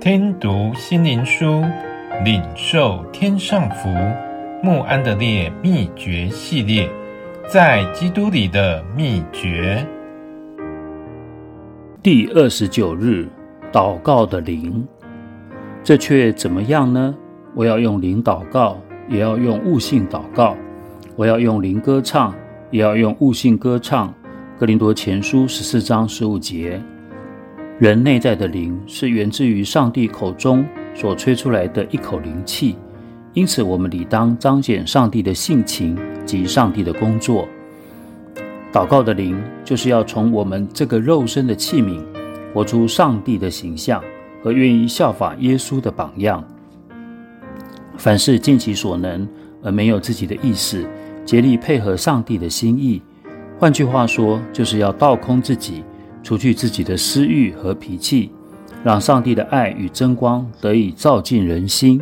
听读心灵书，领受天上福。穆安德烈秘诀系列，在基督里的秘诀。第二十九日，祷告的灵，这却怎么样呢？我要用灵祷告，也要用悟性祷告；我要用灵歌唱，也要用悟性歌唱。哥林多前书十四章十五节。人内在的灵是源自于上帝口中所吹出来的一口灵气，因此我们理当彰显上帝的性情及上帝的工作。祷告的灵就是要从我们这个肉身的器皿，活出上帝的形象和愿意效法耶稣的榜样。凡事尽其所能，而没有自己的意思，竭力配合上帝的心意。换句话说，就是要倒空自己。除去自己的私欲和脾气，让上帝的爱与真光得以照进人心。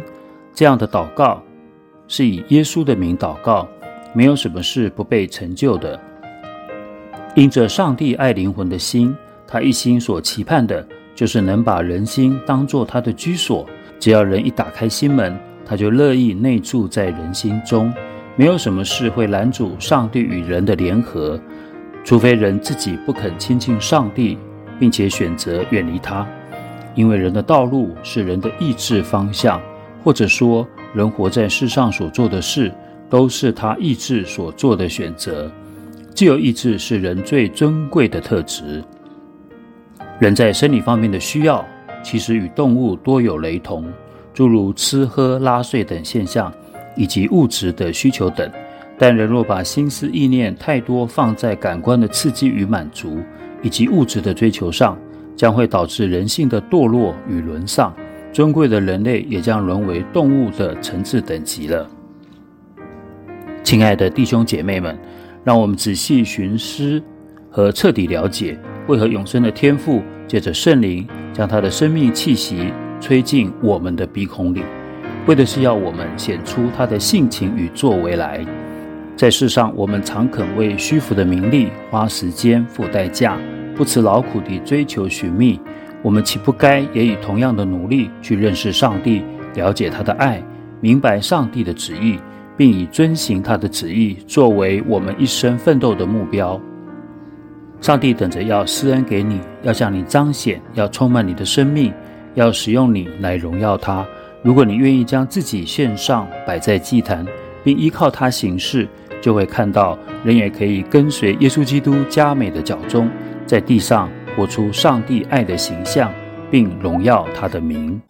这样的祷告是以耶稣的名祷告，没有什么事不被成就的。因着上帝爱灵魂的心，他一心所期盼的就是能把人心当作他的居所。只要人一打开心门，他就乐意内住在人心中。没有什么事会拦阻上帝与人的联合。除非人自己不肯亲近上帝，并且选择远离他，因为人的道路是人的意志方向，或者说人活在世上所做的事都是他意志所做的选择。自由意志是人最尊贵的特质。人在生理方面的需要，其实与动物多有雷同，诸如吃喝拉睡等现象，以及物质的需求等。但人若把心思意念太多放在感官的刺激与满足，以及物质的追求上，将会导致人性的堕落与沦丧。尊贵的人类也将沦为动物的层次等级了。亲爱的弟兄姐妹们，让我们仔细寻思和彻底了解，为何永生的天赋借着圣灵将他的生命气息吹进我们的鼻孔里，为的是要我们显出他的性情与作为来。在世上，我们常肯为虚浮的名利花时间、付代价，不辞劳苦地追求寻觅。我们岂不该也以同样的努力去认识上帝，了解他的爱，明白上帝的旨意，并以遵行他的旨意作为我们一生奋斗的目标？上帝等着要施恩给你，要向你彰显，要充满你的生命，要使用你来荣耀他。如果你愿意将自己献上，摆在祭坛，并依靠他行事。就会看到，人也可以跟随耶稣基督加美的脚踪，在地上活出上帝爱的形象，并荣耀他的名。